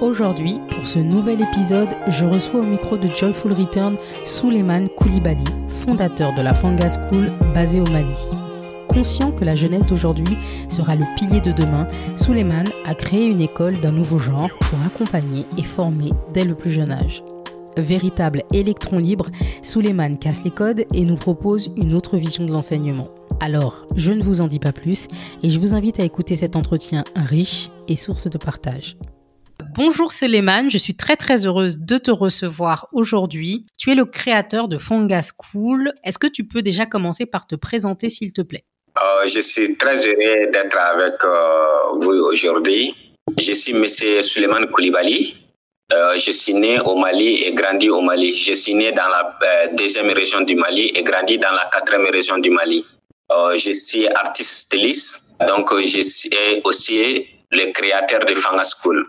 Aujourd'hui, pour ce nouvel épisode, je reçois au micro de Joyful Return Suleiman Koulibaly, fondateur de la Fanga School basée au Mali. Conscient que la jeunesse d'aujourd'hui sera le pilier de demain, Suleiman a créé une école d'un nouveau genre pour accompagner et former dès le plus jeune âge. Véritable électron libre, Suleiman casse les codes et nous propose une autre vision de l'enseignement. Alors, je ne vous en dis pas plus et je vous invite à écouter cet entretien riche et source de partage. Bonjour Suleiman, je suis très très heureuse de te recevoir aujourd'hui. Tu es le créateur de Fonga School. Est-ce que tu peux déjà commencer par te présenter s'il te plaît? Euh, Je suis très heureux d'être avec euh, vous aujourd'hui. Je suis M. Suleiman Koulibaly. Euh, je suis né au Mali et grandi au Mali. Je suis né dans la deuxième région du Mali et grandi dans la quatrième région du Mali. je suis artiste styliste, donc je suis aussi le créateur de Fanga School.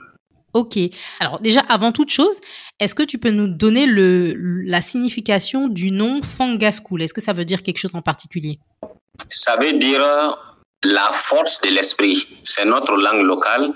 Ok. Alors déjà, avant toute chose, est-ce que tu peux nous donner le, la signification du nom Fanga School Est-ce que ça veut dire quelque chose en particulier? Ça veut dire la force de l'esprit. C'est notre langue locale.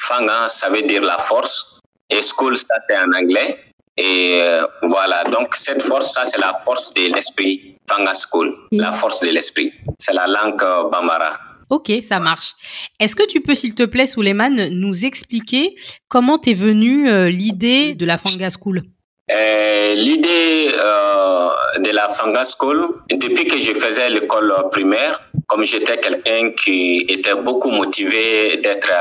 Fanga, ça veut dire la force. Et school, ça c'est en anglais. Et euh, voilà, donc cette force, ça c'est la force de l'esprit. Fanga School, la force de l'esprit. C'est la langue euh, Bambara. Ok, ça marche. Est-ce que tu peux, s'il te plaît, Souleymane, nous expliquer comment t'es venue euh, l'idée de la Fanga School? Euh, L'idée euh, de la Fanga School, depuis que je faisais l'école primaire, comme j'étais quelqu'un qui était beaucoup motivé d'être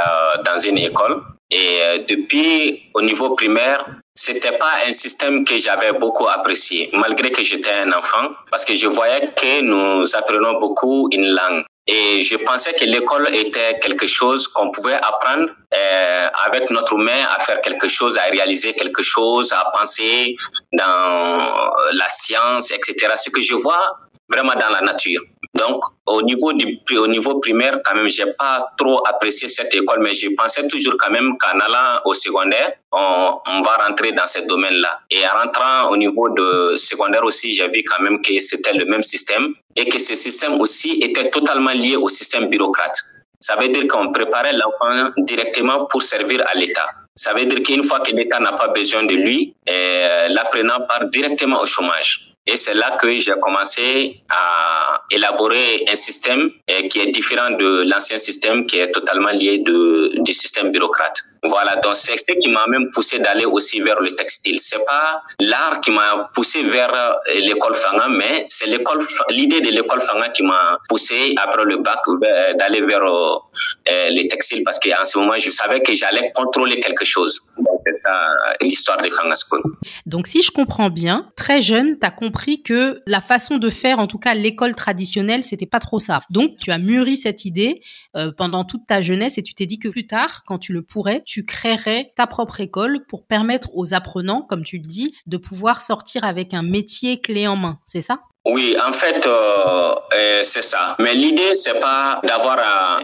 dans une école, et depuis au niveau primaire, c'était pas un système que j'avais beaucoup apprécié, malgré que j'étais un enfant, parce que je voyais que nous apprenons beaucoup une langue. Et je pensais que l'école était quelque chose qu'on pouvait apprendre euh, avec notre main à faire quelque chose, à réaliser quelque chose, à penser dans la science, etc. Ce que je vois vraiment dans la nature. Donc, au niveau du au niveau primaire, quand même, j'ai pas trop apprécié cette école, mais je pensais toujours quand même qu'en allant au secondaire, on, va rentrer dans ce domaine-là. Et en rentrant au niveau de secondaire aussi, j'ai vu quand même que c'était le même système et que ce système aussi était totalement lié au système bureaucrate. Ça veut dire qu'on préparait l'enfant directement pour servir à l'État. Ça veut dire qu'une fois que l'État n'a pas besoin de lui, euh, l'apprenant part directement au chômage. Et c'est là que j'ai commencé à élaborer un système euh, qui est différent de l'ancien système qui est totalement lié de, du système bureaucrate. Voilà, donc c'est ce qui m'a même poussé d'aller aussi vers le textile. C'est pas l'art qui m'a poussé vers euh, l'école Fanga, mais c'est l'école, l'idée de l'école Fanga qui m'a poussé après le bac d'aller vers euh, les textiles parce qu'en ce moment je savais que j'allais contrôler quelque chose. Donc si je comprends bien, très jeune, tu as compris que la façon de faire, en tout cas l'école traditionnelle, c'était pas trop ça. Donc tu as mûri cette idée euh, pendant toute ta jeunesse et tu t'es dit que plus tard, quand tu le pourrais, tu créerais ta propre école pour permettre aux apprenants, comme tu le dis, de pouvoir sortir avec un métier clé en main. C'est ça? Oui, en fait, euh, euh, c'est ça. Mais l'idée, c'est pas d'avoir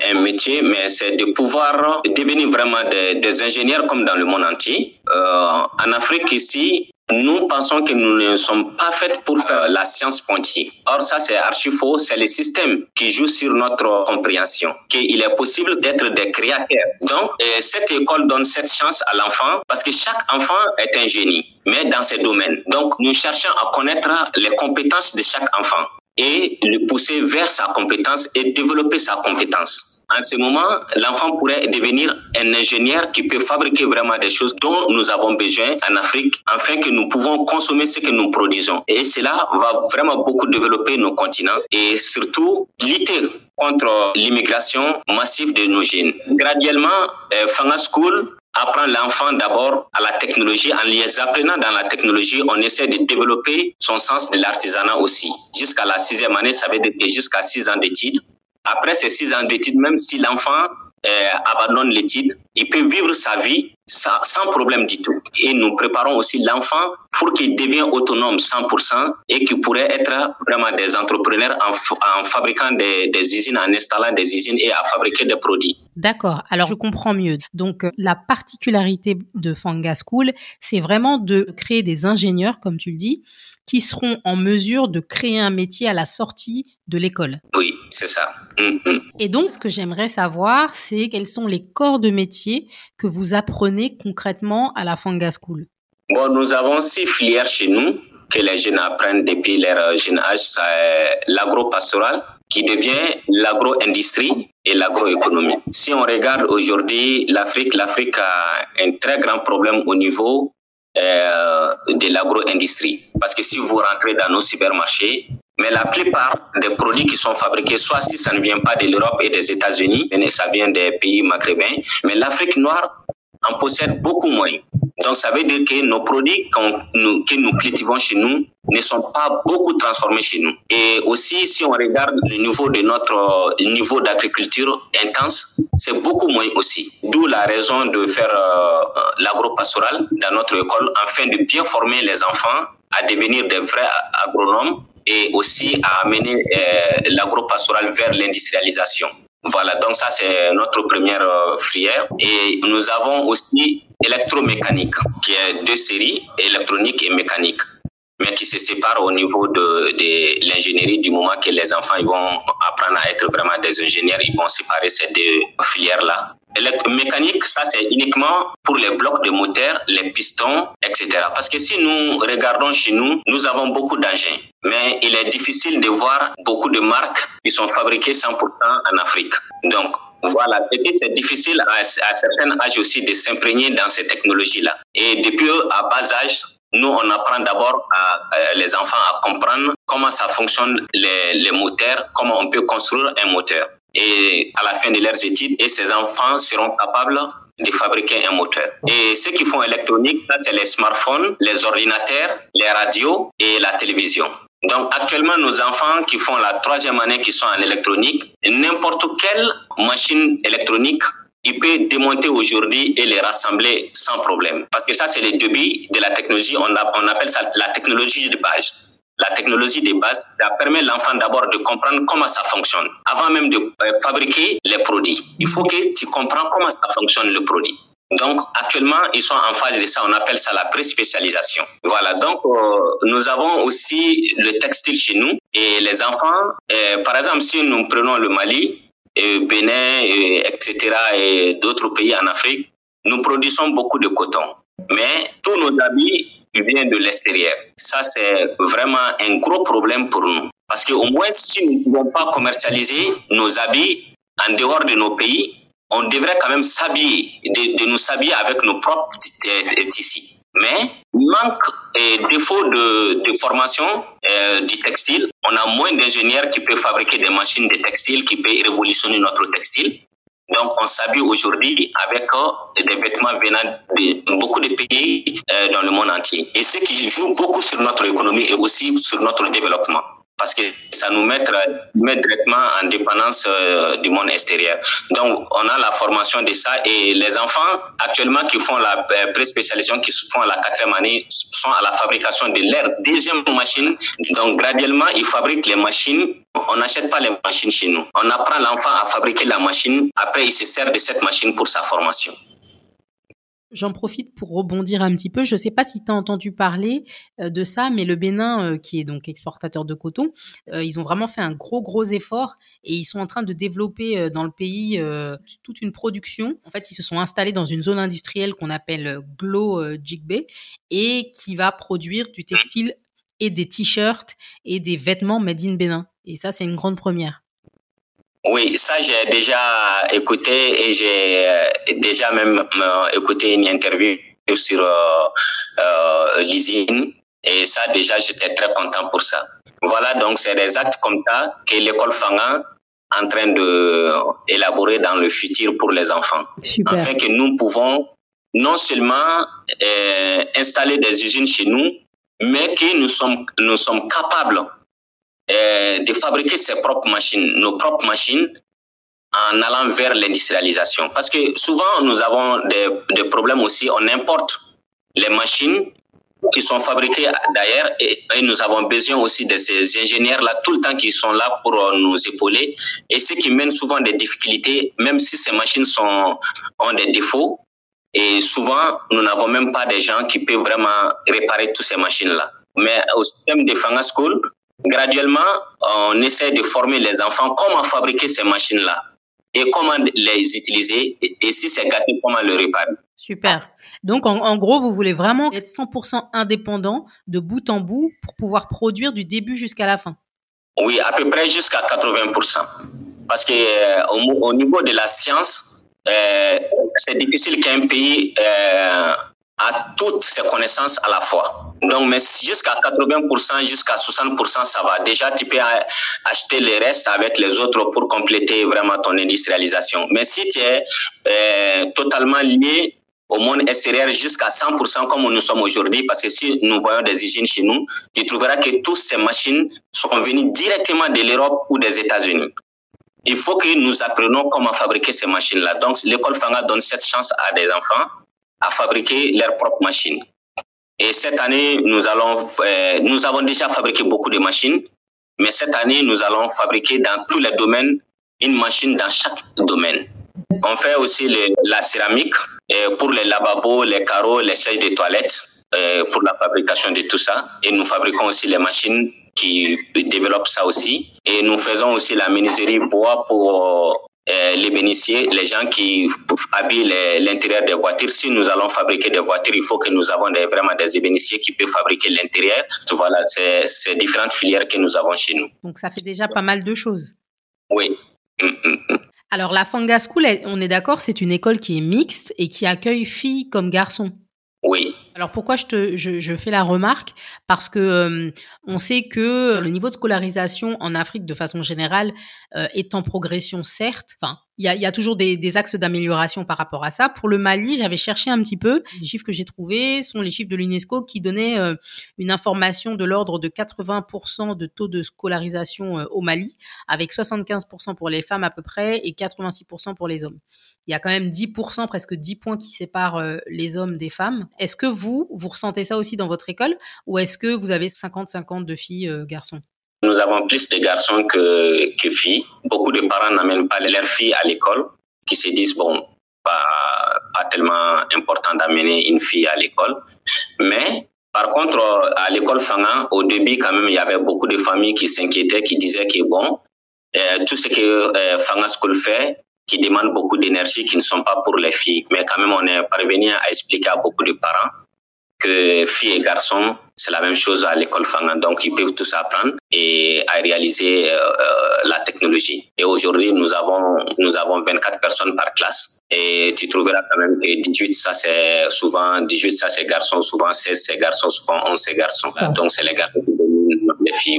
un, métier, mais c'est de pouvoir devenir vraiment des, ingénieurs comme dans le monde entier. Euh, en Afrique ici, nous pensons que nous ne sommes pas faits pour faire la science pointillée. Or, ça, c'est archi faux. C'est le système qui joue sur notre compréhension, qu'il est possible d'être des créateurs. Donc, cette école donne cette chance à l'enfant parce que chaque enfant est un génie, mais dans ses domaines. Donc, nous cherchons à connaître les compétences de chaque enfant et le pousser vers sa compétence et développer sa compétence. En ce moment, l'enfant pourrait devenir un ingénieur qui peut fabriquer vraiment des choses dont nous avons besoin en Afrique, afin que nous pouvons consommer ce que nous produisons. Et cela va vraiment beaucoup développer nos continents et surtout lutter contre l'immigration massive de nos jeunes. Graduellement, euh, Fanga School apprend l'enfant d'abord à la technologie. En les apprenant dans la technologie, on essaie de développer son sens de l'artisanat aussi. Jusqu'à la sixième année, ça veut dire jusqu'à six ans d'études. Après ces six ans d'études, même si l'enfant euh, abandonne l'étude, il peut vivre sa vie sans, problème du tout. Et nous préparons aussi l'enfant pour qu'il devienne autonome 100% et qu'il pourrait être vraiment des entrepreneurs en, fabriquant des, des, usines, en installant des usines et à fabriquer des produits. D'accord, alors je comprends mieux. Donc la particularité de Fanga School, c'est vraiment de créer des ingénieurs, comme tu le dis, qui seront en mesure de créer un métier à la sortie de l'école. Oui, c'est ça. Mm, mm. Et donc, ce que j'aimerais savoir, c'est quels sont les corps de métier que vous apprenez concrètement à la Fanga School? Bon, nous avons six filières chez nous que les jeunes apprennent depuis leur jeune âge. L'agro-pastoral qui devient l'agro-industrie et l'agroéconomie. Si on regarde aujourd'hui l'Afrique, l'Afrique a un très grand problème au niveau euh, de l'agro-industrie. Parce que si vous rentrez dans nos supermarchés, mais la plupart des produits qui sont fabriqués, soit si ça ne vient pas de l'Europe et des États-Unis, ça vient des pays maghrébins, mais l'Afrique noire en possède beaucoup moins. Donc, ça veut dire que nos produits nous, que nous cultivons chez nous ne sont pas beaucoup transformés chez nous. Et aussi, si on regarde le niveau de notre niveau d'agriculture intense, c'est beaucoup moins aussi. D'où la raison de faire euh, l'agro-pastoral dans notre école afin de bien former les enfants à devenir des vrais agronomes et aussi à amener euh, l'agro-pastoral vers l'industrialisation. Voilà, donc ça c'est notre première euh, filière. Et nous avons aussi électromécanique, qui est deux séries, électronique et mécanique, mais qui se séparent au niveau de, l'ingénierie du moment que les enfants ils vont apprendre à être vraiment des ingénieurs, ils vont séparer ces deux filières-là. Mécanique, ça c'est uniquement pour les blocs de moteur, les pistons, etc. Parce que si nous regardons chez nous, nous avons beaucoup d'engins. Mais il est difficile de voir beaucoup de marques qui sont fabriquées 100% en Afrique. Donc, voilà, et puis c'est difficile à, à certains âges aussi de s'imprégner dans ces technologies-là. Et depuis à bas âge, nous, on apprend d'abord à, les enfants à comprendre comment ça fonctionne les, les moteurs, comment on peut construire un moteur et à la fin de leurs études, et ces enfants seront capables de fabriquer un moteur. Et ceux qui font électronique, c'est les smartphones, les ordinateurs, les radios et la télévision. Donc actuellement, nos enfants qui font la troisième année qui sont en électronique, n'importe quelle machine électronique, il peut démonter aujourd'hui et les rassembler sans problème. Parce que ça, c'est le début de la technologie. On, appelle ça la technologie de base la technologie de base, ça permet l'enfant d'abord de comprendre comment ça fonctionne. Avant même de euh, fabriquer les produits, il faut que tu comprends comment ça fonctionne le produit. Donc, actuellement, ils sont en phase de ça. On appelle ça la pré-spécialisation. Voilà. Donc, euh, nous avons aussi le textile chez nous. Et les enfants, euh, par exemple, si nous prenons le Mali, et Bénin, etc., et d'autres pays en Afrique, nous produisons beaucoup de coton. Mais tous nos habits vient de l'extérieur. Ça, c'est vraiment un gros problème pour nous. Parce qu'au moins, si nous ne pouvons pas commercialiser nos habits en dehors de nos pays, on devrait quand même s'habiller, de, nous s'habiller avec nos propres tissus. Mais manque et défaut de, formation euh, du textile, on a moins d'ingénieurs qui peuvent fabriquer des machines de textile qui peuvent révolutionner notre textile. Donc, on s'habille aujourd'hui avec euh, des vêtements venant de beaucoup de pays euh, dans le monde entier. Et ce qui joue beaucoup sur notre économie et aussi sur notre développement parce que ça nous met, directement en dépendance euh, du monde extérieur. Donc, on a la formation de ça et les enfants actuellement qui font la euh, pré-spécialisation, qui font la quatrième année, sont à la fabrication de leur deuxième machine. Donc, graduellement, ils fabriquent les machines. On n'achète pas les machines chez nous. On apprend l'enfant à fabriquer la machine. Après, il se sert de cette machine pour sa formation. J'en profite pour rebondir un petit peu. Je ne sais pas si tu as entendu parler euh, de ça, mais le Bénin, euh, qui est donc exportateur de coton, euh, ils ont vraiment fait un gros, gros effort et ils sont en train de développer dans le pays toute une production. En fait, ils se sont installés dans une zone industrielle qu'on appelle Glow Jigbe et qui va produire du textile et des t-shirts et des vêtements made in Bénin. Et ça, c'est une grande première. Oui, ça j'ai déjà écouté et j'ai euh, déjà même euh, écouté une interview sur euh, euh l'usine et ça déjà j'étais très content pour ça. Voilà donc c'est des actes comme ça que l'école Fanga en train de élaborer dans le futur pour les enfants, Super. afin que nous pouvons non seulement euh, installer des usines chez nous, mais que nous sommes nous sommes capables de fabriquer ses propres machines, nos propres machines, en allant vers l'industrialisation. Parce que souvent, nous avons des, problèmes aussi, on importe les machines qui sont fabriquées d'ailleurs et, et, nous avons besoin aussi de ces ingénieurs-là tout le temps qui sont là pour euh, nous épauler et ce qui mène souvent des difficultés, même si ces machines sont, ont des défauts. Et souvent, nous n'avons même pas des gens qui peuvent vraiment réparer toutes ces machines-là. Mais au système de Fanga School, graduellement, on essaie de former les enfants comment fabriquer ces machines-là et comment les utiliser et si c'est gâté, comment le réparer. Super. Donc, en, gros, vous voulez vraiment être 100% indépendant de bout en bout pour pouvoir produire du début jusqu'à la fin? Oui, à peu près jusqu'à 80%. Parce que euh, au, niveau de la science, euh, c'est difficile qu'un pays euh, a toutes ses connaissances à la fois. Donc, mais jusqu'à 80%, jusqu'à 60%, ça va. Déjà, tu peux acheter les restes avec les autres pour compléter vraiment ton industrialisation. Mais si tu es euh, totalement lié au monde extérieur jusqu'à 100% comme nous sommes aujourd'hui, parce que si nous voyons des usines chez nous, tu trouveras que toutes ces machines sont venues directement de l'Europe ou des États-Unis. Il faut que nous apprenions comment fabriquer ces machines-là. Donc, l'école Fanga donne cette chance à des enfants à fabriquer leurs propres machines. Et cette année, nous, allons, euh, nous avons déjà fabriqué beaucoup de machines, mais cette année, nous allons fabriquer dans tous les domaines une machine dans chaque domaine. On fait aussi la céramique euh, pour les lavabos, les carreaux, les sièges de toilettes, euh, pour la fabrication de tout ça. Et nous fabriquons aussi les machines qui développent ça aussi. Et nous faisons aussi la menuiserie bois pour les bénitiers, les gens qui habillent l'intérieur des voitures. Si nous allons fabriquer des voitures, il faut que nous avons des, vraiment des ébénissiers qui peuvent fabriquer l'intérieur. Voilà, c'est différentes filières que nous avons chez nous. Donc ça fait déjà pas mal de choses. Oui. Mm, mm, mm. Alors la Fanga School, on est d'accord, c'est une école qui est mixte et qui accueille filles comme garçons. Oui. Alors pourquoi je, te, je, fais la remarque? Parce que euh, on sait que le niveau de scolarisation en Afrique de façon générale euh, est en progression certes. Il y a, y a, toujours des, des axes d'amélioration par rapport à ça. Pour le Mali, j'avais cherché un petit peu. Les chiffres que j'ai trouvés sont les chiffres de l'UNESCO qui donnaient euh, une information de l'ordre de 80% de taux de scolarisation au Mali, avec 75% pour les femmes à peu près et 86% pour les hommes il y a quand même 10%, presque 10 points qui séparent euh, les hommes des femmes. Est-ce que vous, vous ressentez ça aussi dans votre école ou est-ce que vous avez 50-50 de filles, euh, garçons? Nous avons plus de garçons que, que filles. Beaucoup de parents n'amènent pas leurs filles à l'école, qui se disent, bon, pas, tellement important d'amener une fille à l'école. Mais par contre, à l'école Fanga, au début, quand même, il y avait beaucoup de familles qui s'inquiétaient, qui disaient que bon, euh, tout ce que euh, Fanga School fait, qui demandent beaucoup d'énergie, qui ne sont pas pour les filles. Mais quand même, on est parvenu à expliquer à beaucoup de parents que filles et garçons, c'est la même chose à l'école Fangan. Donc, ils peuvent tous apprendre et à réaliser euh, euh, la technologie. Et aujourd'hui, nous avons, nous avons 24 personnes par classe. Et tu trouveras quand même que 18, ça c'est souvent, 18, ça c'est garçons, souvent 16, c'est garçons, souvent 11, c'est garçons. Donc, c'est les garçons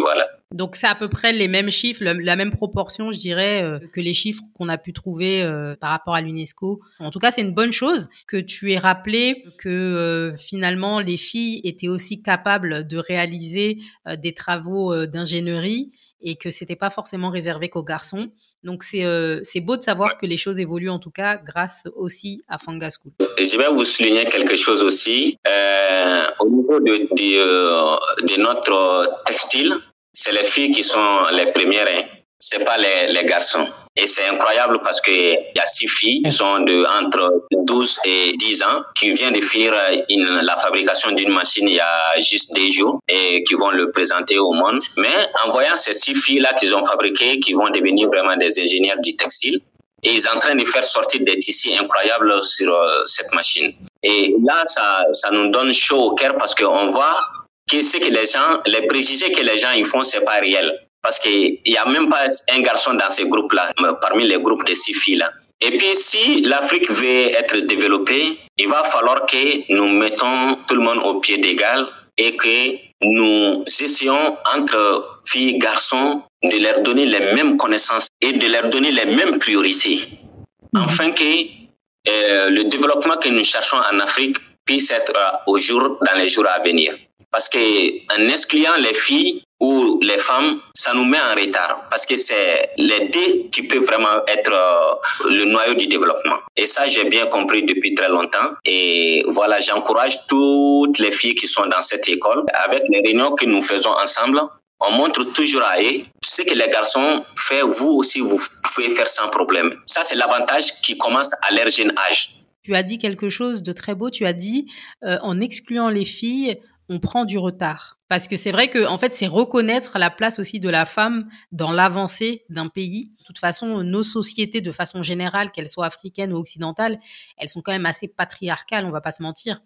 voilà. Donc c'est à peu près les mêmes chiffres, la même proportion, je dirais, euh, que les chiffres qu'on a pu trouver euh, par rapport à l'UNESCO. En tout cas, c'est une bonne chose que tu aies rappelé que euh, finalement les filles étaient aussi capables de réaliser des travaux d'ingénierie et que c'était pas forcément réservé qu'aux garçons. Donc c'est c'est beau de savoir que les choses évoluent en tout cas grâce aussi à Fanga School. Je vais vous souligner quelque chose aussi au niveau de, de, de notre textile c'est les filles qui sont les premières, hein. c'est pas les, les garçons. Et c'est incroyable parce que y a six filles qui sont de entre 12 et 10 ans qui viennent de finir la fabrication d'une machine il y a juste des jours et qui vont le présenter au monde. Mais en voyant ces six filles-là qu'ils ont fabriquées, qui vont devenir vraiment des ingénieurs du textile, et ils sont en train de faire sortir des tissus incroyables sur euh, cette machine. Et là, ça, ça nous donne chaud au cœur parce qu'on voit que ce que les gens, les préjugés que les gens ils font, c'est pas réel. Parce qu'il n'y a même pas un garçon dans ces groupes-là, parmi les groupes de six filles-là. Et puis, si l'Afrique veut être développée, il va falloir que nous mettons tout le monde au pied d'égal et que nous essayons entre filles garçons de leur donner les mêmes connaissances et de leur donner les mêmes priorités. Mhm. Afin que euh, le développement que nous cherchons en Afrique puisse être au jour, dans les jours à venir. Parce qu'en excluant les filles ou les femmes, ça nous met en retard. Parce que c'est les deux qui peuvent vraiment être euh, le noyau du développement. Et ça, j'ai bien compris depuis très longtemps. Et voilà, j'encourage toutes les filles qui sont dans cette école. Avec les réunions que nous faisons ensemble, on montre toujours à eux ce que les garçons font, vous aussi, vous pouvez faire sans problème. Ça, c'est l'avantage qui commence à leur jeune âge. Tu as dit quelque chose de très beau. Tu as dit, euh, en excluant les filles, on prend du retard. Parce que c'est vrai que, en fait, c'est reconnaître la place aussi de la femme dans l'avancée d'un pays. De toute façon, nos sociétés, de façon générale, qu'elles soient africaines ou occidentales, elles sont quand même assez patriarcales, on va pas se mentir.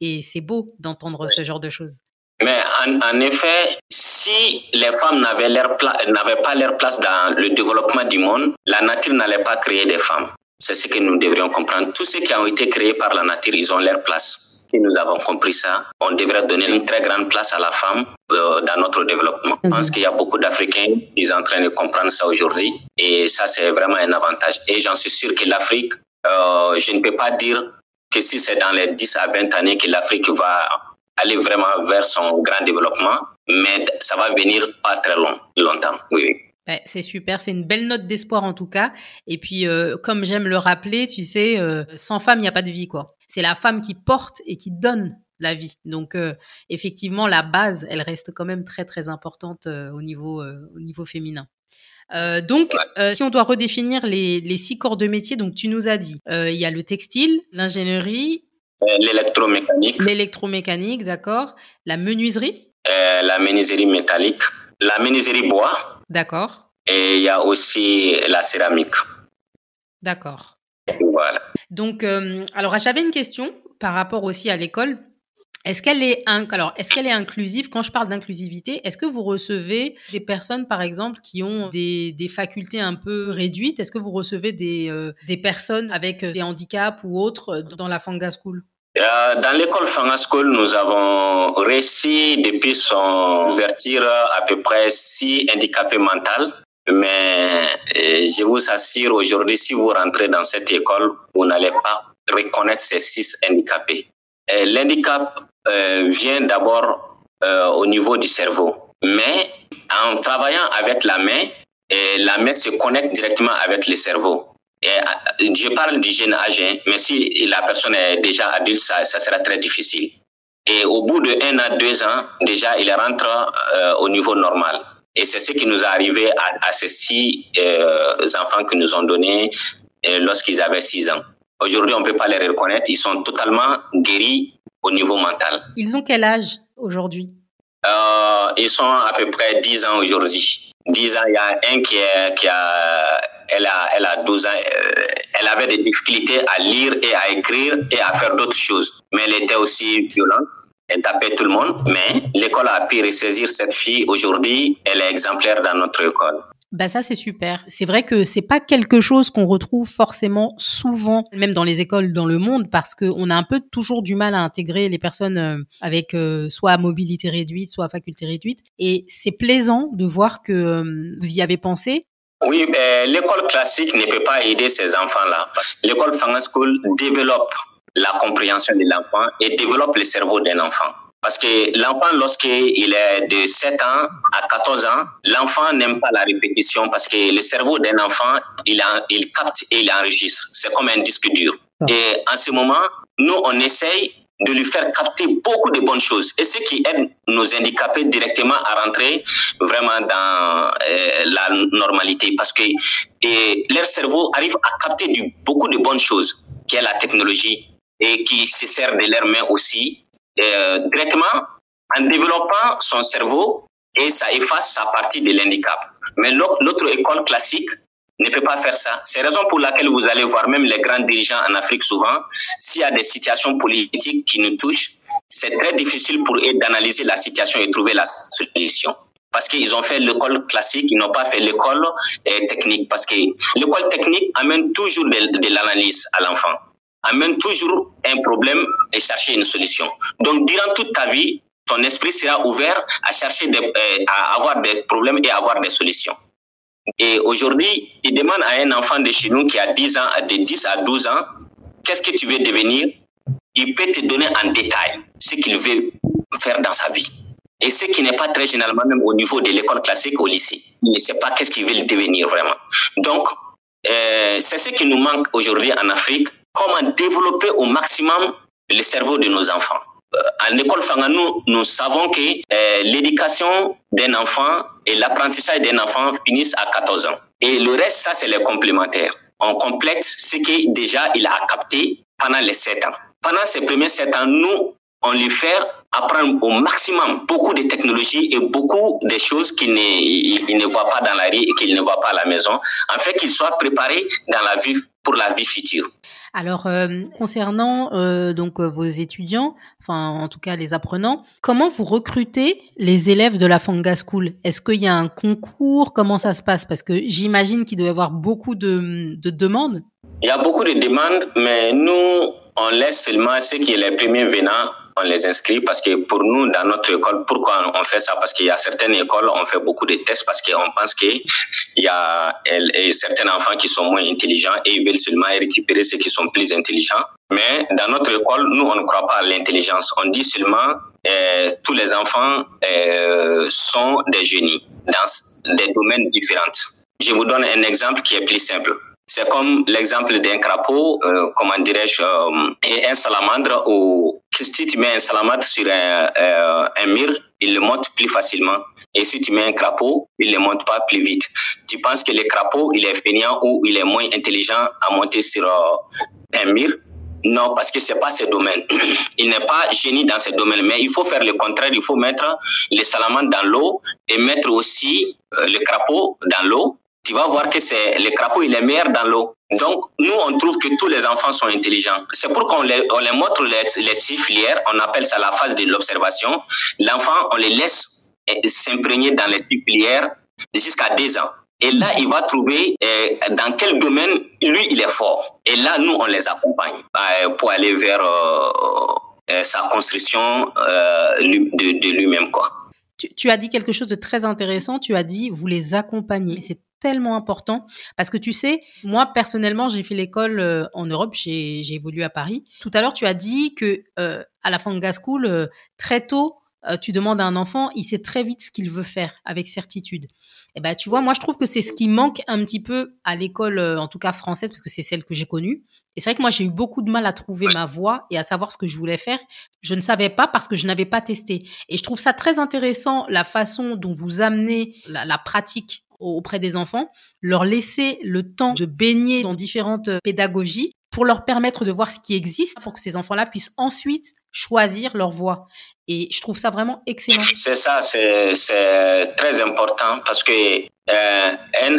Et c'est beau d'entendre ce genre de choses. Mais en, effet, si les femmes n'avaient pas leur place dans le développement du monde, la nature n'allait pas créer des femmes. C'est ce que nous devrions comprendre. Tous ceux qui ont été créés par la nature, ils ont leur place si nous avons compris ça, on devrait donner une très grande place à la femme euh, dans notre développement. Je pense mhm. qu'il y a beaucoup d'Africains qui sont en train de comprendre ça aujourd'hui et ça, c'est vraiment un avantage. Et j'en suis sûr que l'Afrique, euh, je ne peux pas dire que si c'est dans les 10 à 20 années que l'Afrique va aller vraiment vers son grand développement, mais ça va venir pas très long, longtemps. Oui, c'est super, c'est une belle note d'espoir en tout cas. Et puis, euh, comme j'aime le rappeler, tu sais, sans femme, il n'y a pas de vie, quoi c'est la femme qui porte et qui donne la vie. Donc euh, effectivement, la base, elle reste quand même très très importante euh, au niveau euh, au niveau féminin. donc, si on doit redéfinir les, six corps de métier, donc tu nous as dit, il y a le textile, l'ingénierie, l'électromécanique, l'électromécanique, d'accord, la menuiserie, la menuiserie métallique, la menuiserie bois, d'accord, et il y a aussi la céramique. D'accord. Voilà. Donc, euh, alors j'avais une question par rapport aussi à l'école. Est-ce qu'elle est alors est-ce qu'elle est inclusive? Quand je parle d'inclusivité, est-ce que vous recevez des personnes, par exemple, qui ont des, facultés un peu réduites? Est-ce que vous recevez des, euh, des personnes avec des handicaps ou autres dans la Fanga School? Euh, dans l'école Fanga School, nous avons réussi depuis son ouverture à peu près six handicapés mentaux mais euh, je vous assure, aujourd'hui, si vous rentrez dans cette école, vous n'allez pas reconnaître ces six handicapés. L'handicap euh, vient d'abord au niveau du cerveau. Mais en travaillant avec la main, la main se connecte directement avec le cerveau. Et je parle du jeune âge, hein, mais si la personne est déjà adulte, ça, ça sera très difficile. Et au bout de un à deux ans, déjà, il rentre au niveau normal. Et c'est ce qui nous est arrivé à, ces six euh, enfants que nous ont donnés euh, lorsqu'ils avaient six ans. Aujourd'hui, on ne peut pas les reconnaître. Ils sont totalement guéris au niveau mental. Ils ont quel âge aujourd'hui? Euh, Ils sont à peu près 10 ans aujourd'hui. 10 ans, il y a un qui, est, qui a, elle a, elle a 12 ans. Elle avait des difficultés à lire et à écrire et à faire d'autres choses. Mais elle était aussi violente elle tapait tout le monde, mais l'école a pu ressaisir cette fille. Aujourd'hui, elle est exemplaire dans notre école. Bah ça c'est super. C'est vrai que c'est pas quelque chose qu'on retrouve forcément souvent, même dans les écoles dans le monde, parce qu'on a un peu toujours du mal à intégrer les personnes euh, avec euh, soit mobilité réduite, soit faculté réduite. Et c'est plaisant de voir que euh, vous y avez pensé. Oui, l'école classique ne peut pas aider ces enfants-là. L'école Fanga School développe la compréhension de l'enfant et développe le cerveau d'un enfant. Parce que l'enfant, lorsqu'il est de 7 ans à 14 ans, l'enfant n'aime pas la répétition parce que le cerveau d'un enfant, il, il capte et il enregistre. C'est comme un disque dur. Ah. Et en ce moment, nous, on essaye de lui faire capter beaucoup de bonnes choses. Et ce qui aide nos handicapés directement à rentrer vraiment dans euh, la normalité. Parce que et leur cerveau arrive à capter du, beaucoup de bonnes choses, qui est la technologie, et qui se sert de leurs mains aussi, euh, directement en développant son cerveau et ça efface sa partie de l'handicap. Mais l'autre école classique ne peut pas faire ça. C'est la raison pour laquelle vous allez voir même les grands dirigeants en Afrique souvent, s'il y a des situations politiques qui nous touchent, c'est très difficile pour eux d'analyser la situation et trouver la solution. Parce qu'ils ont fait l'école classique, ils n'ont pas fait l'école euh, technique. Parce que l'école technique amène toujours de l'analyse à l'enfant amène toujours un problème et chercher une solution. Donc, durant toute ta vie, ton esprit sera ouvert à chercher euh, à avoir des problèmes et avoir des solutions. Et aujourd'hui, il demande à un enfant de chez nous qui a 10 ans, de 10 à 12 ans, qu'est-ce que tu veux devenir? Il peut te donner en détail ce qu'il veut faire dans sa vie. Et ce qui n'est pas très généralement même au niveau de l'école classique au lycée. Il ne sait pas qu'est-ce qu'il veut devenir vraiment. Donc, euh, c'est ce qui nous manque aujourd'hui en Afrique, comment développer au maximum le cerveau de nos enfants? Euh, école Fanganou, nous savons que euh, l'éducation d'un enfant et l'apprentissage d'un enfant finissent à 14 ans. Et le reste, ça, c'est le complémentaire. On complète ce que déjà il a capté pendant les 7 ans. Pendant ces premiers 7 ans, nous, on lui fait apprendre au maximum beaucoup de technologies et beaucoup de choses qu'il ne, ne voit pas dans la rue et qu'il ne voit pas à la maison, en fait qu'il soit préparé dans la vie pour la vie future. Alors, euh, concernant euh, donc euh, vos étudiants, enfin en tout cas les apprenants, comment vous recrutez les élèves de la Fanga School? Est-ce qu'il y a un concours? Comment ça se passe? Parce que j'imagine qu'il doit y avoir beaucoup de, de demandes. Il y a beaucoup de demandes, mais nous, on laisse seulement ceux qui sont les premiers venants on les inscrit parce que pour nous, dans notre école, pourquoi on fait ça? Parce qu'il y a certaines écoles, on fait beaucoup de tests parce qu'on pense qu'il y a certains enfants qui sont moins intelligents et ils veulent seulement récupérer ceux qui sont plus intelligents. Mais dans notre école, nous, on ne croit pas à l'intelligence. On dit seulement euh, tous les enfants euh, sont des génies dans des domaines différents. Je vous donne un exemple qui est plus simple. C'est comme l'exemple d'un crapaud, euh, comment dirais-je, euh, et un salamandre, ou si tu mets un salamandre sur un, euh, un mur, il le monte plus facilement. Et si tu mets un crapaud, il ne monte pas plus vite. Tu penses que le crapaud, il est feignant ou il est moins intelligent à monter sur un mur? Non, parce que c'est pas ce domaine. Il n'est pas génie dans ce domaine, mais il faut faire le contraire. Il faut mettre les salamandres dans l'eau et mettre aussi le crapaud dans l'eau tu vas voir que c'est le crapaud, il est meilleur dans l'eau. Donc, nous, on trouve que tous les enfants sont intelligents. C'est pour qu'on les, on les montre les, les six. On appelle ça la phase de l'observation. L'enfant, on les laisse s'imprégner dans les six filières jusqu'à 10 ans. Et là, il va trouver euh, dans quel domaine lui, il est fort. Et là, nous, on les accompagne euh, pour aller vers euh, sa construction de, de lui-même. Tu, tu, as dit quelque chose de très intéressant. Tu as dit, vous les accompagnez. C'est tellement important parce que tu sais, moi personnellement, j'ai fait l'école euh, en Europe, j'ai évolué à Paris. Tout à l'heure, tu as dit que euh, à la Fanga School, euh, très tôt, tu demandes à un enfant, il sait très vite ce qu'il veut faire avec certitude. Et eh ben, tu vois, moi, je trouve que c'est ce qui manque un petit peu à l'école, en tout cas française, parce que c'est celle que j'ai connue. Et c'est vrai que moi, j'ai eu beaucoup de mal à trouver ma voie et à savoir ce que je voulais faire. Je ne savais pas parce que je n'avais pas testé. Et je trouve ça très intéressant, la façon dont vous amenez la, la pratique auprès des enfants, leur laisser le temps de baigner dans différentes pédagogies pour leur permettre de voir ce qui existe pour que ces enfants-là puissent ensuite choisir leur voie. Et je trouve ça vraiment excellent. C'est ça, c'est très important parce que euh,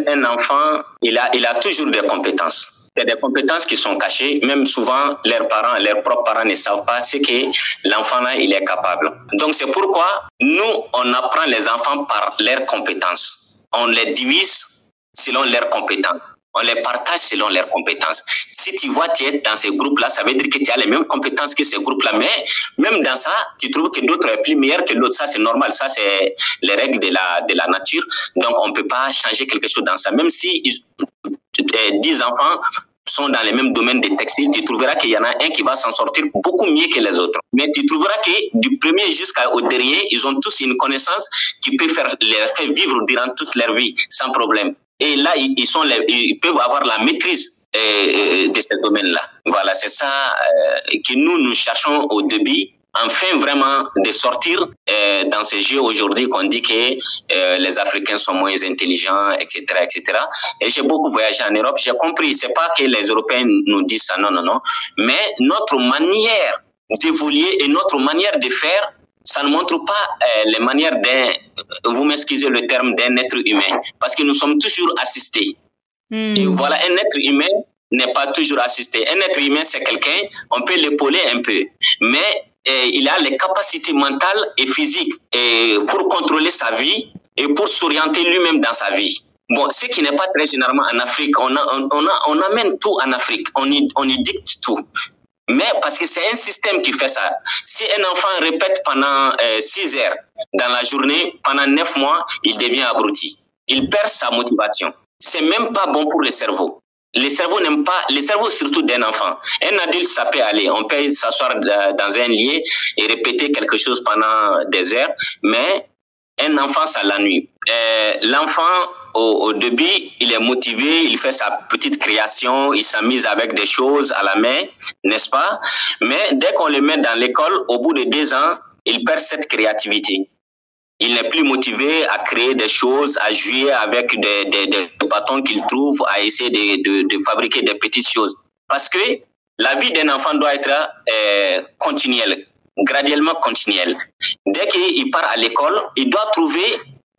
un, enfant, il a, toujours des compétences. Il y a des compétences qui sont cachées, même souvent leurs parents, leurs propres parents ne savent pas ce que l'enfant là il est capable. Donc c'est pourquoi nous on apprend les enfants par leurs compétences on les divise selon leurs compétences. On les partage selon leurs compétences. Si tu vois, tu es dans ces groupes-là, ça veut dire que tu as les mêmes compétences que ces groupes-là. Mais même dans ça, tu trouves que d'autres sont plus meilleurs que l'autre. Ça, c'est normal. Ça, c'est les règles de la, nature. Donc, on ne peut pas changer quelque chose dans ça. Même si 10 enfants sont dans les mêmes domaines des textiles, tu trouveras qu'il y en a un qui va s'en sortir beaucoup mieux que les autres. Mais tu trouveras que du premier jusqu'au dernier, ils ont tous une connaissance qui peut faire, les faire vivre durant toute leur vie sans problème. Et là, ils, sont ils peuvent avoir la maîtrise euh, euh, de ce domaine-là. Voilà, c'est ça euh, que nous, nous cherchons au début enfin vraiment de sortir euh, dans ces jeux aujourd'hui qu'on dit que euh, les Africains sont moins intelligents, etc., etc. Et j'ai beaucoup voyagé en Europe, j'ai compris, c'est pas que les Européens nous disent ça, non, non, non, mais notre manière d'évoluer et notre manière de faire, ça ne montre pas euh, les manières d'un, vous m'excusez le terme, d'un être humain, parce que nous sommes toujours assistés. Hmm. Et voilà, un être humain n'est pas toujours assisté. Un être humain, c'est quelqu'un, on peut l'épauler un peu, mais il a les capacités mentales et physiques pour contrôler sa vie et pour s'orienter lui-même dans sa vie. Bon, ce qui n'est pas très généralement en Afrique, on, on, on, on, amène tout en Afrique, on y, on y dicte tout. Mais parce que c'est un système qui fait ça. Si un enfant répète pendant 6 euh, heures dans la journée, pendant 9 mois, il devient abruti. Il perd sa motivation. C'est même pas bon pour le cerveau. Le cerveau n'aime pas, le cerveau surtout d'un enfant. Un adulte, ça peut aller. On peut s'asseoir dans un lit et répéter quelque chose pendant des heures, mais un enfant, ça l'ennuie. Euh, l'enfant, au, au, début, il est motivé, il fait sa petite création, il s'amuse avec des choses à la main, n'est-ce pas? Mais dès qu'on le met dans l'école, au bout de deux ans, il perd cette créativité il n'est plus motivé à créer des choses, à jouer avec des, des, bâtons qu'il trouve, à essayer de, de, fabriquer des petites choses. Parce que la vie d'un enfant doit être euh, continuelle. graduellement continuelle. Dès qu'il part à l'école, il doit trouver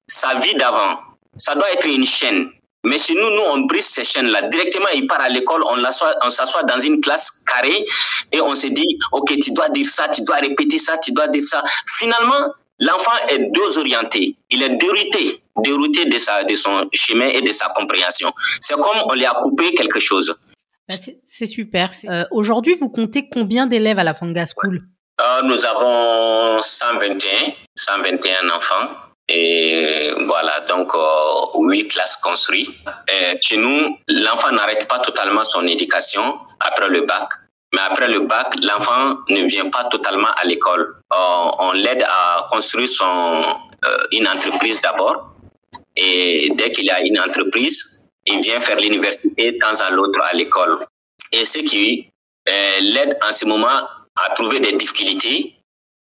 sa vie d'avant. Ça doit être une chaîne. Mais chez nous, nous, on brise ces chaînes-là. Directement, il part à l'école, on s'assoit dans une classe carrée et on se dit, OK, tu dois dire ça, tu dois répéter ça, tu dois dire ça. Finalement, l'enfant est désorienté. Il est dérouté, dérouté de, sa, de son chemin et de sa compréhension. C'est comme on lui a coupé quelque chose. Bah, c'est super. Euh, aujourd'hui, vous comptez combien d'élèves à la Fanga School? Euh, Nous avons 121, 121 enfants. Et voilà, donc euh, huit classes construites. Et chez nous, l'enfant n'arrête pas totalement son éducation après le bac. Mais après le bac, l'enfant ne vient pas totalement à l'école. on l'aide à construire son, une entreprise d'abord. Et dès qu'il a une entreprise, il vient faire l'université de temps à l'autre à l'école. Et ce qui euh, l'aide en ce moment à trouver des difficultés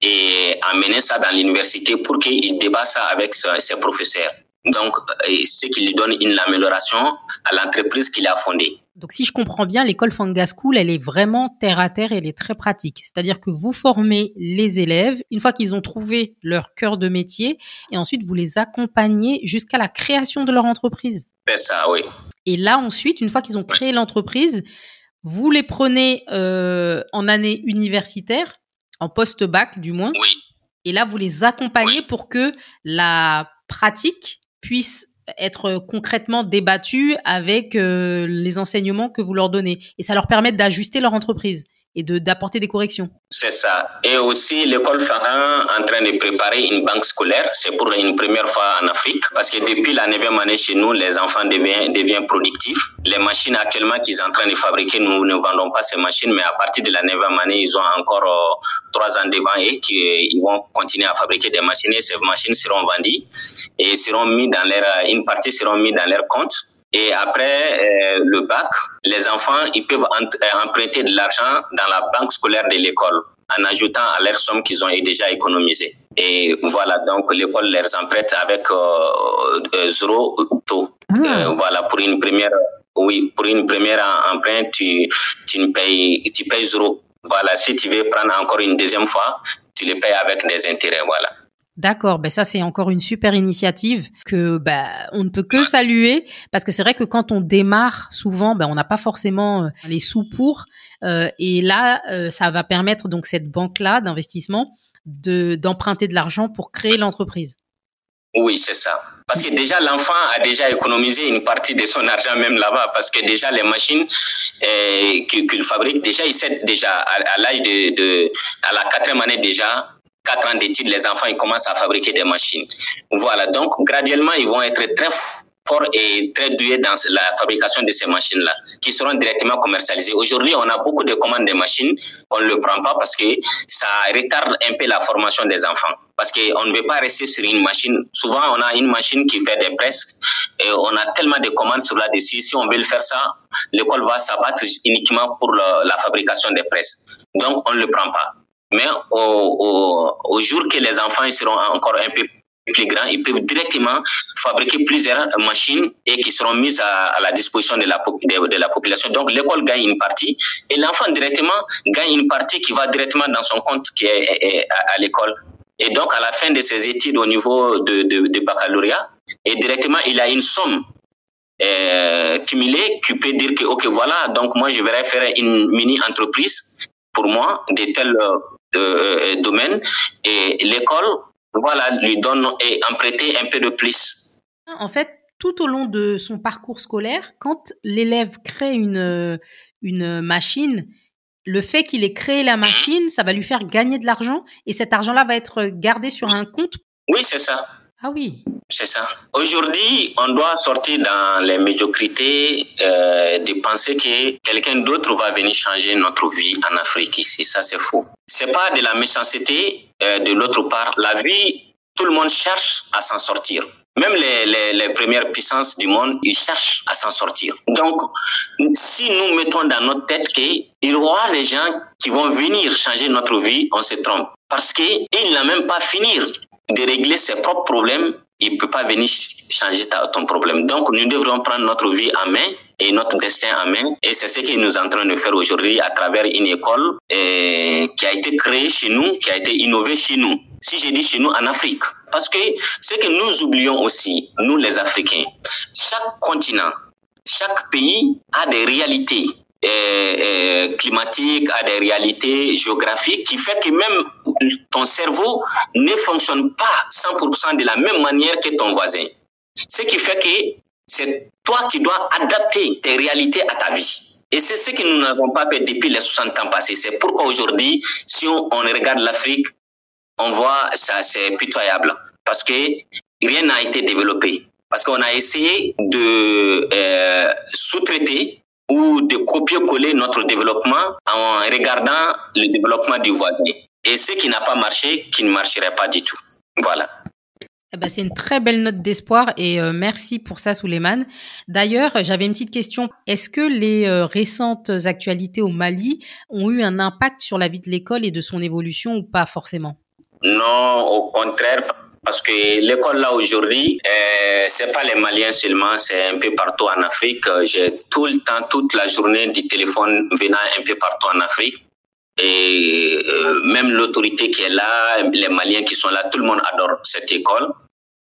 et à mener ça dans l'université pour qu'il débat ça avec ses professeurs. Donc, euh, ce qui lui donne une amélioration à l'entreprise qu'il a fondée. Donc, si je comprends bien, l'école Fanga School, elle est vraiment terre à terre, elle est très pratique. C'est-à-dire que vous formez les élèves une fois qu'ils ont trouvé leur cœur de métier et ensuite vous les accompagnez jusqu'à la création de leur entreprise. C'est ça, oui. Et là, ensuite, une fois qu'ils ont créé l'entreprise, vous les prenez euh, en année universitaire, en post-bac du moins. Oui. Et là, vous les accompagnez pour que la pratique puisse être concrètement débattue avec euh, les enseignements que vous leur donnez. Et ça leur permet d'ajuster leur entreprise et d'apporter des corrections. C'est ça. Et aussi, l'école Farin en train de préparer une banque scolaire. C'est pour une première fois en Afrique. Parce que depuis la 9e année chez nous, les enfants deviennent, deviennent productifs. Les machines actuellement qu'ils sont en train de fabriquer, nous ne vendons pas ces machines, mais à partir de la 9e année, ils ont encore euh, trois ans devant et qu'ils vont continuer à fabriquer des machines et ces machines seront vendues et seront mis dans leur, une partie seront mis dans leur compte et après euh, le bac, les enfants, ils peuvent euh, emprunter de l'argent dans la banque scolaire de l'école en ajoutant à leur somme qu'ils ont déjà économisée. Et voilà, donc l'école les emprunte avec euh, zéro taux. Ah. voilà, pour une première, oui, pour une première empreinte, tu, tu, payes, tu payes zéro. Voilà, si tu veux prendre encore une deuxième fois, tu le payes avec des intérêts. Voilà. D'accord, ben ça c'est encore une super initiative que ben, on ne peut que saluer parce que c'est vrai que quand on démarre souvent ben on n'a pas forcément euh, les sous pour euh, et là euh, ça va permettre donc cette banque là d'investissement de d'emprunter de l'argent pour créer l'entreprise. Oui, c'est ça. Parce que déjà, l'enfant a déjà économisé une partie de son argent même là-bas. Parce que déjà, les machines qu'il fabrique, déjà, il sait déjà à, l'âge de, de, à la quatrième année déjà, quatre ans d'études, les enfants ils commencent à fabriquer des machines. Voilà, donc graduellement, ils vont être très forts et très doués dans la fabrication de ces machines-là, qui seront directement commercialisées. Aujourd'hui, on a beaucoup de commandes de machines, on ne le prend pas parce que ça retarde un peu la formation des enfants. Parce qu'on ne veut pas rester sur une machine. Souvent, on a une machine qui fait des presses et on a tellement de commandes sur là-dessus. Si on veut le faire ça, l'école va s'abattre uniquement pour la fabrication des presses. Donc, on ne le prend pas. Mais au, au, jour que les enfants seront encore un peu plus grands, ils peuvent directement fabriquer plusieurs machines et qui seront mises à, la disposition de la, de, la population. Donc l'école gagne une partie et l'enfant directement gagne une partie qui va directement dans son compte qui est, à, l'école. Et donc à la fin de ses études au niveau de, de, baccalauréat, et directement il a une somme euh, cumulée qui peut dire que ok voilà donc moi je vais faire une mini entreprise pour moi de tels euh, domaine et l'école voilà lui donne et emprunter un peu de plus. En fait, tout au long de son parcours scolaire, quand l'élève crée une une machine, le fait qu'il ait créé la machine, ça va lui faire gagner de l'argent et cet argent-là va être gardé sur un compte. Oui, c'est ça. Ah oui. C'est ça. Aujourd'hui, on doit sortir dans les médiocrités euh, de penser que quelqu'un d'autre va venir changer notre vie en Afrique ici. Ça, c'est faux. C'est pas de la méchanceté euh, de l'autre part. La vie, tout le monde cherche à s'en sortir. Même les, les, les, premières puissances du monde, ils cherchent à s'en sortir. Donc, si nous mettons dans notre tête qu'il y aura des gens qui vont venir changer notre vie, on se trompe. Parce qu'il n'a même pas finir de régler ses propres problèmes, il ne peut pas venir changer ton problème. Donc, nous devrons prendre notre vie en main et notre destin en main. Et c'est ce que nous sommes en train de faire aujourd'hui à travers une école qui a été créée chez nous, qui a été innovée chez nous. Si je dis chez nous en Afrique, parce que ce que nous oublions aussi, nous les Africains, chaque continent, chaque pays a des réalités climatique, à des réalités géographiques qui fait que même ton cerveau ne fonctionne pas 100% de la même manière que ton voisin. Ce qui fait que c'est toi qui dois adapter tes réalités à ta vie. Et c'est ce que nous n'avons pas fait depuis les 60 ans passés. C'est pourquoi aujourd'hui, si on, regarde l'Afrique, on voit ça, c'est pitoyable. Parce que rien n'a été développé. Parce qu'on a essayé de euh, sous-traiter ou de copier-coller notre développement en regardant le développement du voisin. Et ce qui n'a pas marché, qui ne marcherait pas du tout. Voilà. Eh ben, c'est une très belle note d'espoir et euh, merci pour ça, Souleymane. D'ailleurs, j'avais une petite question. Est-ce que les euh, récentes actualités au Mali ont eu un impact sur la vie de l'école et de son évolution ou pas forcément? Non, au contraire, parce que l'école là aujourd'hui, euh, c'est pas les Maliens seulement, c'est un peu partout en Afrique. J'ai tout le temps, toute la journée du téléphone venant un peu partout en Afrique. Et euh, même l'autorité qui est là, les Maliens qui sont là, tout le monde adore cette école.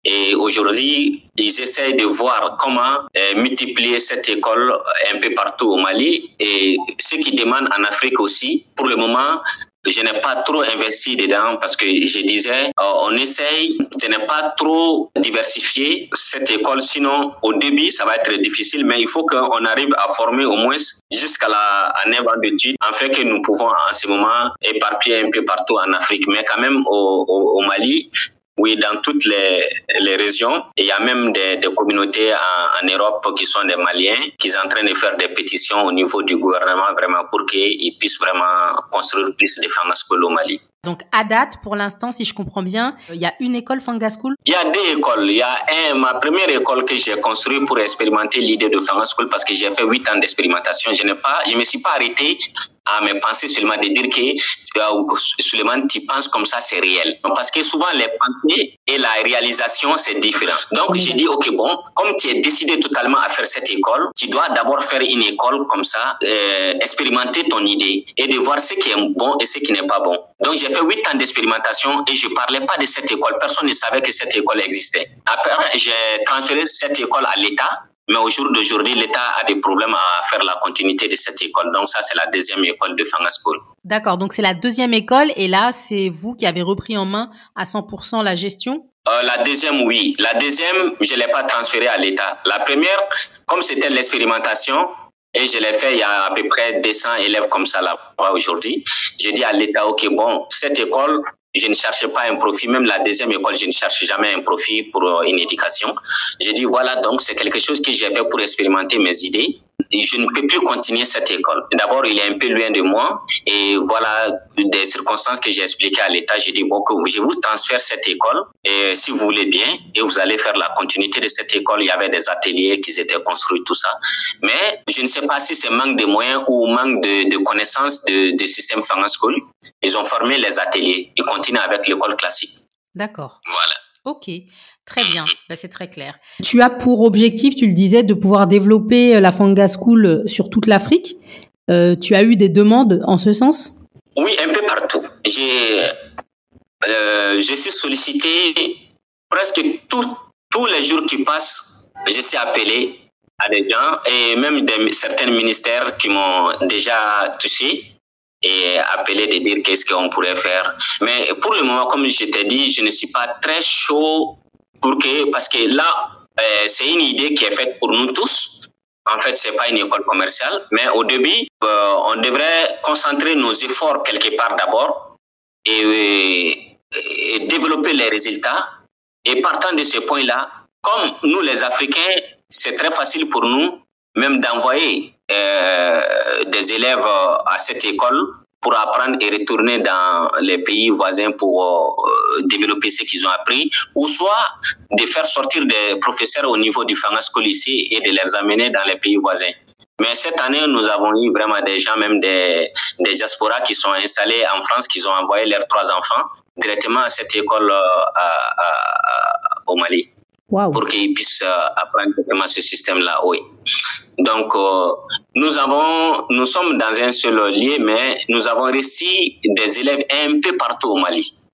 Et aujourd'hui, ils essayent de voir comment euh, multiplier cette école un peu partout au Mali. Et ce qu'ils demandent en Afrique aussi, pour le moment, je n'ai pas trop investi dedans parce que je disais, euh, on essaye de ne pas trop diversifier cette école, sinon au début ça va être difficile, mais il faut qu'on arrive à former au moins jusqu'à la à 9 ans d'études, en fait que nous pouvons en ce moment éparpiller un peu partout en Afrique, mais quand même au, au, au Mali, oui, dans toutes les, les régions. il y a même des, des communautés en, en, Europe qui sont des Maliens qui sont en train de faire des pétitions au niveau du gouvernement vraiment pour qu'ils puissent vraiment construire plus de Fanga School au Mali. Donc à date, pour l'instant, si je comprends bien, il y a une école Fanga School Il y a deux écoles. Il y a un, ma première école que j'ai construite pour expérimenter l'idée de Fanga School parce que j'ai fait huit ans d'expérimentation. Je n'ai pas, je me suis pas arrêté à me penser seulement de dire que Suleiman, tu penses comme ça, c'est réel. Parce que souvent les pensées et la réalisation, c'est différent. Donc j'ai dit, ok, bon, comme tu es décidé totalement à faire cette école, tu dois d'abord faire une école comme ça, euh, expérimenter ton idée et de voir ce qui est bon et ce qui n'est pas bon. Donc j'ai fait huit ans d'expérimentation et je parlais pas de cette école. Personne ne savait que cette école existait. Après, j'ai transféré cette école à l'État mais au jour d'aujourd'hui, l'État a des problèmes à faire la continuité de cette école. Donc ça, c'est la deuxième école de Fanga School. D'accord, donc c'est la deuxième école et là, c'est vous qui avez repris en main à 100% la gestion? Euh, la deuxième, oui. La deuxième, je ne l'ai pas transférée à l'État. La première, comme c'était l'expérimentation, et je l'ai fait il y a à peu près 200 élèves comme ça là-bas aujourd'hui, j'ai dit à l'État, OK, bon, cette école, je ne cherche pas un profit. Même la deuxième école, je ne cherche jamais un profit pour euh, une éducation. J'ai dit, voilà, donc c'est quelque chose que j'ai fait pour expérimenter mes idées je ne peux plus continuer cette école. D'abord, il est un peu loin de moi et voilà des circonstances que j'ai expliquées à l'État. J'ai dit, bon, que je vous transfère cette école et si vous voulez bien et vous allez faire la continuité de cette école. Il y avait des ateliers qui étaient construits, tout ça. Mais je ne sais pas si c'est manque de moyens ou manque de, de connaissances de, de système Fanga School. Ils ont formé les ateliers. Ils continuent avec l'école classique. D'accord. Voilà. Ok. Très bien, bah, c'est très clair. Tu as pour objectif, tu le disais, de pouvoir développer euh, la Fanga School euh, sur toute l'Afrique. Euh, tu as eu des demandes en ce sens? Oui, un peu partout. J'ai, euh, je suis sollicité presque tous les jours qui passent. Je suis appelé à des gens et même des, certains ministères qui m'ont déjà touché et appelé de dire qu'est-ce qu'on pourrait faire. Mais pour le moment, comme je t'ai dit, je ne suis pas très chaud parce que là, euh, c'est une idée qui est faite pour nous tous. En fait, c'est pas une école commerciale, mais au début, euh, on devrait concentrer nos efforts quelque part d'abord et, et, développer les résultats. Et partant de ce point-là, comme nous les Africains, c'est très facile pour nous même d'envoyer euh, des élèves à cette école pour apprendre et retourner dans les pays voisins pour euh, développer ce qu'ils ont appris, ou soit de faire sortir des professeurs au niveau du Fanga School ici et de les amener dans les pays voisins. Mais cette année, nous avons eu vraiment des gens, même des, des diasporas qui sont installés en France, qui ont envoyé leurs trois enfants directement à cette école euh, à, à, au Mali. pour qu'ils puissent apprendre ce système-là. Oui. Donc, nous avons, nous sommes dans un seul lieu, mais nous avons réussi des élèves un peu partout au Mali.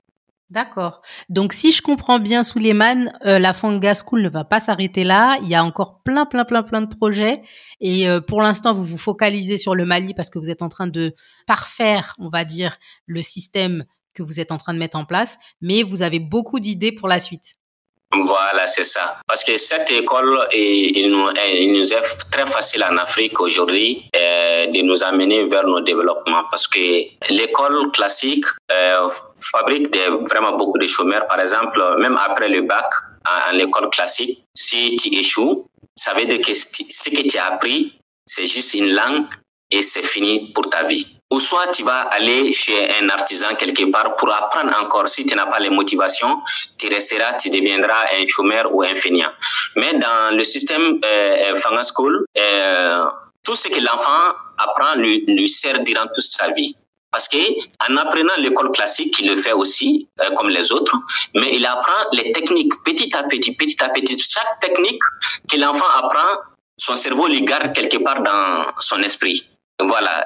D'accord. Donc si je comprends bien Souleymane, euh, la Fanga School ne va pas s'arrêter là. Il y a encore plein, plein, plein, plein de projets. Et euh, pour l'instant, vous vous focalisez sur le Mali parce que vous êtes en train de parfaire, on va dire, le système que vous êtes en train de mettre en place. Mais vous avez beaucoup d'idées pour la suite. Voilà, c'est ça. Parce que cette école, il nous, il nous est très facile en Afrique aujourd'hui euh, de nous amener vers nos développements. Parce que l'école classique euh, fabrique des, vraiment beaucoup de chômeurs. Par exemple, même après le bac, en, en école classique, si tu échoues, ça veut dire que ce que tu as appris, c'est juste une langue et c'est fini pour ta vie ou soit tu vas aller chez un artisan quelque part pour apprendre encore. Si tu n'as pas les motivations, tu resteras, tu deviendras un chômeur ou un feignant. Mais dans le système euh, Fanga School, euh, tout ce que l'enfant apprend lui, lui sert durant toute sa vie. Parce que en apprenant l'école classique, il le fait aussi, euh, comme les autres, mais il apprend les techniques petit à petit, petit à petit. Chaque technique que l'enfant apprend, son cerveau le garde quelque part dans son esprit. Voilà,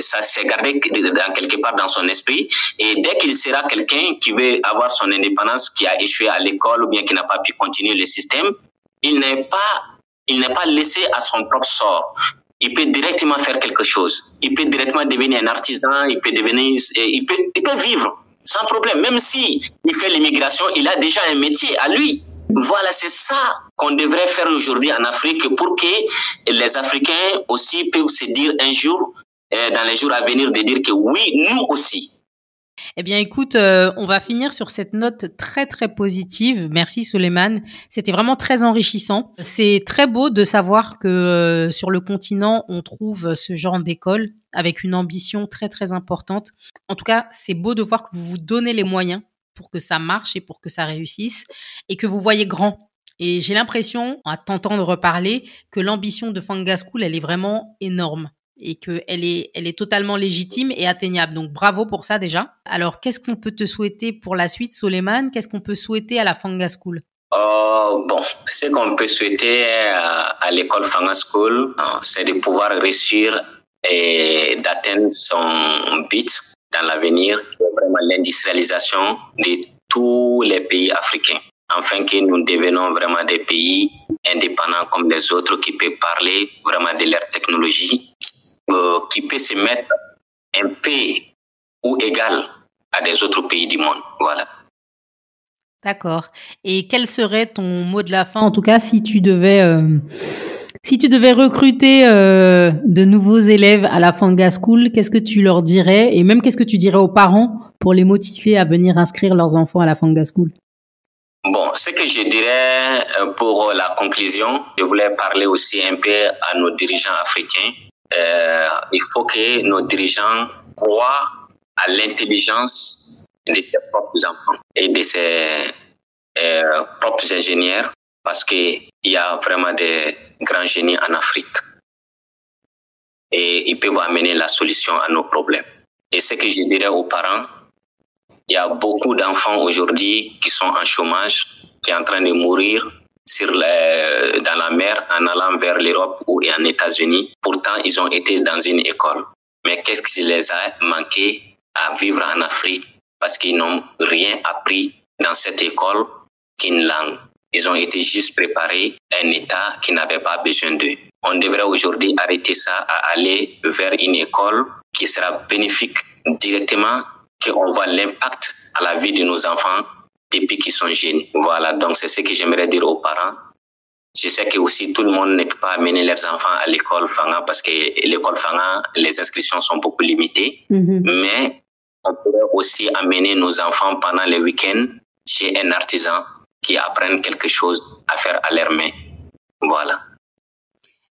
ça s'est gardé dans quelque part dans son esprit. Et dès qu'il sera quelqu'un qui veut avoir son indépendance, qui a échoué à l'école ou bien qui n'a pas pu continuer le système, il n'est pas, il n'est pas laissé à son propre sort. Il peut directement faire quelque chose. Il peut directement devenir un artisan. Il peut devenir, il peut vivre sans problème. Même si il fait l'immigration, il a déjà un métier à lui. Voilà, c'est ça qu'on devrait faire aujourd'hui en Afrique pour que les Africains aussi puissent se dire un jour, euh, dans les jours à venir, de dire que oui, nous aussi, eh bien, écoute, euh, on va finir sur cette note très très positive. Merci Suleiman. C'était vraiment très enrichissant. C'est très beau de savoir que euh, sur le continent, on trouve ce genre d'école avec une ambition très très importante. En tout cas, c'est beau de voir que vous vous donnez les moyens pour que ça marche et pour que ça réussisse et que vous voyez grand. Et j'ai l'impression, à t'entendre reparler, que l'ambition de Fanga School, elle est vraiment énorme et qu'elle est, elle est totalement légitime et atteignable. Donc bravo pour ça déjà. Alors qu'est-ce qu'on peut te souhaiter pour la suite, Soleiman Qu'est-ce qu'on peut souhaiter à la Fanga School? Oh, bon, ce qu'on peut souhaiter à, l'école Fanga School, hein, c'est de pouvoir réussir et d'atteindre son but l'avenir, vraiment l'industrialisation de tous les pays africains, afin que nous devenons vraiment des pays indépendants comme les autres qui peuvent parler vraiment de leur technologie, euh, qui peuvent se mettre un peu ou égal à des autres pays du monde. Voilà. D'accord. Et quel serait ton mot de la fin, en tout cas, si tu devais euh, si tu devais recruter euh, de nouveaux élèves à la Fanga School, qu'est-ce que tu leur dirais? Et même qu'est-ce que tu dirais aux parents pour les motiver à venir inscrire leurs enfants à la Fanga School? Bon, ce que je dirais euh, pour la conclusion, je voulais parler aussi un peu à nos dirigeants africains. Euh, il faut que nos dirigeants croient à l'intelligence de ses propres enfants et de ses propres ingénieurs parce qu'il y a vraiment des grands génies en Afrique. Et ils peuvent amener la solution à nos problèmes. Et ce que je dirais aux parents, il y a beaucoup d'enfants aujourd'hui qui sont en chômage, qui sont en train de mourir dans la mer en allant vers l'Europe ou en États-Unis. Pourtant, ils ont été dans une école. Mais qu'est-ce qui les a manqué à vivre en Afrique? Parce qu'ils n'ont rien appris dans cette école qu'une langue. Ils ont été juste préparés un État qui n'avait pas besoin d'eux. On devrait aujourd'hui arrêter ça à aller vers une école qui sera bénéfique directement, qu'on voit l'impact à la vie de nos enfants depuis qu'ils sont jeunes. Voilà, donc c'est ce que j'aimerais dire aux parents. Je sais que aussi tout le monde ne peut pas amener leurs enfants à l'école Fanga parce que l'école Fanga, les inscriptions sont beaucoup limitées. Mm-hmm. Mais on pourrait aussi amener nos enfants pendant les week-ends chez un artisan qui apprennent quelque chose à faire à leurs. Voilà.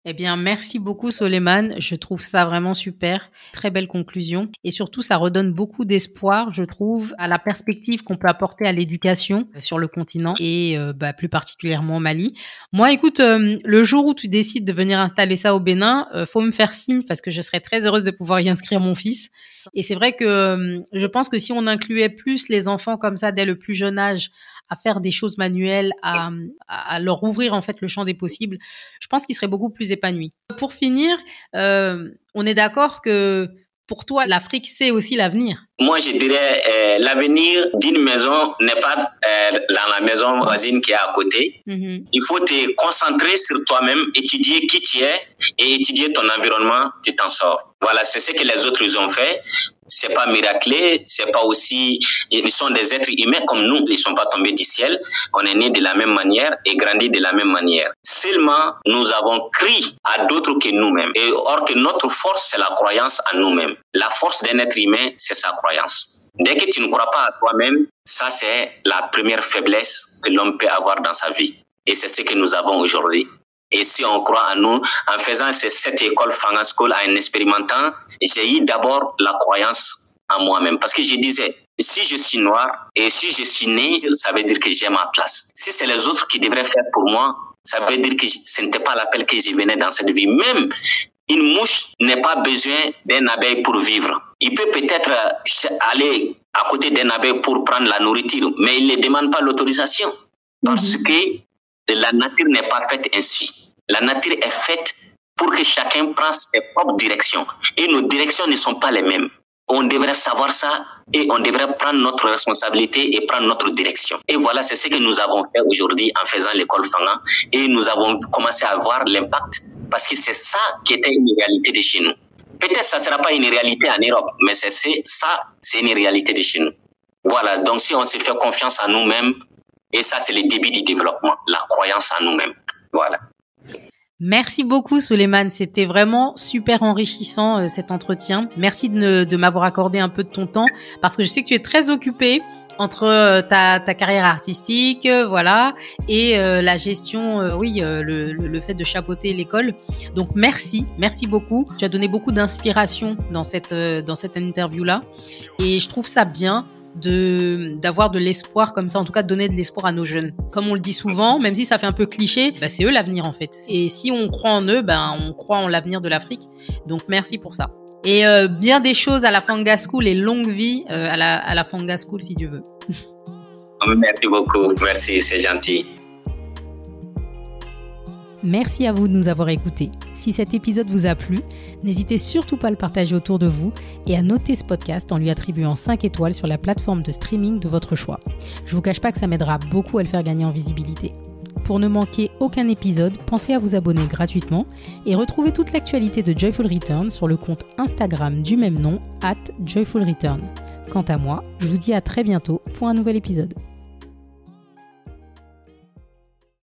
Eh bien, merci beaucoup, Soleiman. Je trouve ça vraiment super. Très belle conclusion. Et surtout, ça redonne beaucoup d'espoir, je trouve, à la perspective qu'on peut apporter à l'éducation euh, sur le continent et euh, bah, plus particulièrement au Mali. Moi, écoute, euh, le jour où tu décides de venir installer ça au Bénin, faut me faire signe parce que je serais très heureuse de pouvoir y inscrire mon fils. Et c'est vrai que je pense que si on incluait plus les enfants comme ça dès le plus jeune âge à faire des choses manuelles, à, à, leur ouvrir en fait le champ des possibles, je pense qu'ils seraient beaucoup plus épanouis. Pour finir, euh, on est d'accord que pour toi, l'Afrique, c'est aussi l'avenir. Moi, je dirais, euh, l'avenir d'une maison n'est pas euh, dans la maison voisine qui est à côté. Mm-hmm. Il faut te concentrer sur toi-même, étudier qui tu es et étudier ton environnement, tu t'en sors. Voilà, c'est ce que les autres ont fait c'est pas miraculé, c'est pas aussi, ils sont des êtres humains comme nous, ils sont pas tombés du ciel, on est nés de la même manière et grandi de la même manière. Seulement, nous avons crié à d'autres que nous-mêmes. Et or que notre force, c'est la croyance en nous-mêmes. La force d'un être humain, c'est sa croyance. Dès que tu ne crois pas à toi-même, ça c'est la première faiblesse que l'homme peut avoir dans sa vie. Et c'est ce que nous avons aujourd'hui. Et si on croit en nous, en faisant cette école Fanga School, en expérimentant, j'ai eu d'abord la croyance en moi-même. Parce que je disais, si je suis noir et si je suis né, ça veut dire que j'ai ma place. Si c'est les autres qui devraient faire pour moi, ça veut dire que ce n'était pas l'appel que je venais dans cette vie. Même une mouche n'a pas besoin d'un abeille pour vivre. Il peut peut-être aller à côté d'un abeille pour prendre la nourriture, mais il ne demande pas l'autorisation. Parce mhm. que la nature n'est pas faite ainsi. La nature est faite pour que chacun prenne ses propres directions. Et nos directions ne sont pas les mêmes. On devrait savoir ça et on devrait prendre notre responsabilité et prendre notre direction. Et voilà, c'est ce que nous avons fait aujourd'hui en faisant l'école Fanga. Et nous avons commencé à voir l'impact parce que c'est ça qui était une réalité de chez nous. Peut-être que ça ne sera pas une réalité en Europe, mais c'est ça, c'est une réalité de chez nous. Voilà, donc si on se fait confiance en nous-mêmes, et ça c'est le début du développement, la croyance en nous-mêmes. Voilà. Merci beaucoup Soleiman, c'était vraiment super enrichissant euh, cet entretien. Merci de, de m'avoir accordé un peu de ton temps parce que je sais que tu es très occupé entre euh, ta, ta, carrière artistique, euh, voilà, et la gestion, oui, le, le, fait de chapeauter l'école. Donc merci, merci beaucoup. Tu as donné beaucoup d'inspiration dans cette dans cette interview là, et je trouve ça bien de d'avoir de l'espoir comme ça, en tout cas de donner de l'espoir à nos jeunes. Comme on le dit souvent, même si ça fait un peu cliché, bah, c'est eux l'avenir en fait. Et si on croit en eux, ben on croit en l'avenir de l'Afrique. Donc merci pour ça. Et euh, bien des choses à la Fanga School et longue vie euh, à, la, à la Fanga School si Dieu veut. Merci beaucoup, merci, c'est gentil. Merci à vous de nous avoir écoutés. Si cet épisode vous a plu, n'hésitez surtout pas à le partager autour de vous et à noter ce podcast en lui attribuant 5 étoiles sur la plateforme de streaming de votre choix. Je vous cache pas que ça m'aidera beaucoup à le faire gagner en visibilité. Pour ne manquer aucun épisode, pensez à vous abonner gratuitement et retrouvez toute l'actualité de Joyful Return sur le compte Instagram du même nom, at Joyful Return. Quant à moi, je vous dis à très bientôt pour un nouvel épisode.